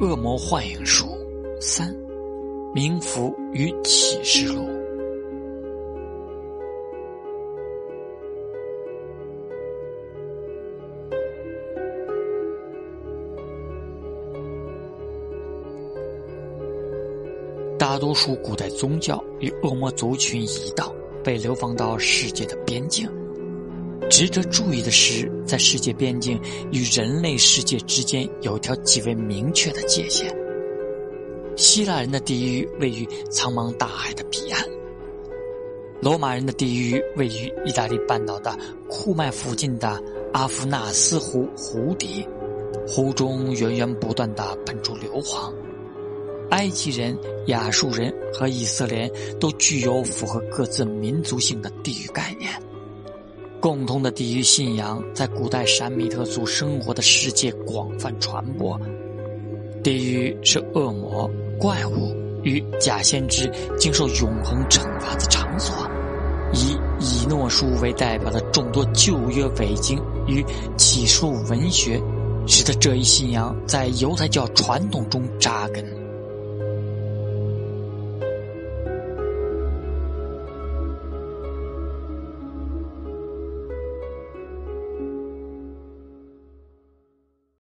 恶魔幻影术三：冥符与启示录。大多数古代宗教与恶魔族群一道被流放到世界的边境。值得注意的是，在世界边境与人类世界之间有条极为明确的界限。希腊人的地狱位于苍茫大海的彼岸，罗马人的地狱位于意大利半岛的库麦附近的阿夫纳斯湖湖底，湖中源源不断的喷出硫磺。埃及人、亚述人和以色列都具有符合各自民族性的地狱概念。共同的地狱信仰在古代闪米特族生活的世界广泛传播。地狱是恶魔、怪物与假先知经受永恒惩罚的场所。以以诺书为代表的众多旧约伪经与启示文学，使得这一信仰在犹太教传统中扎根。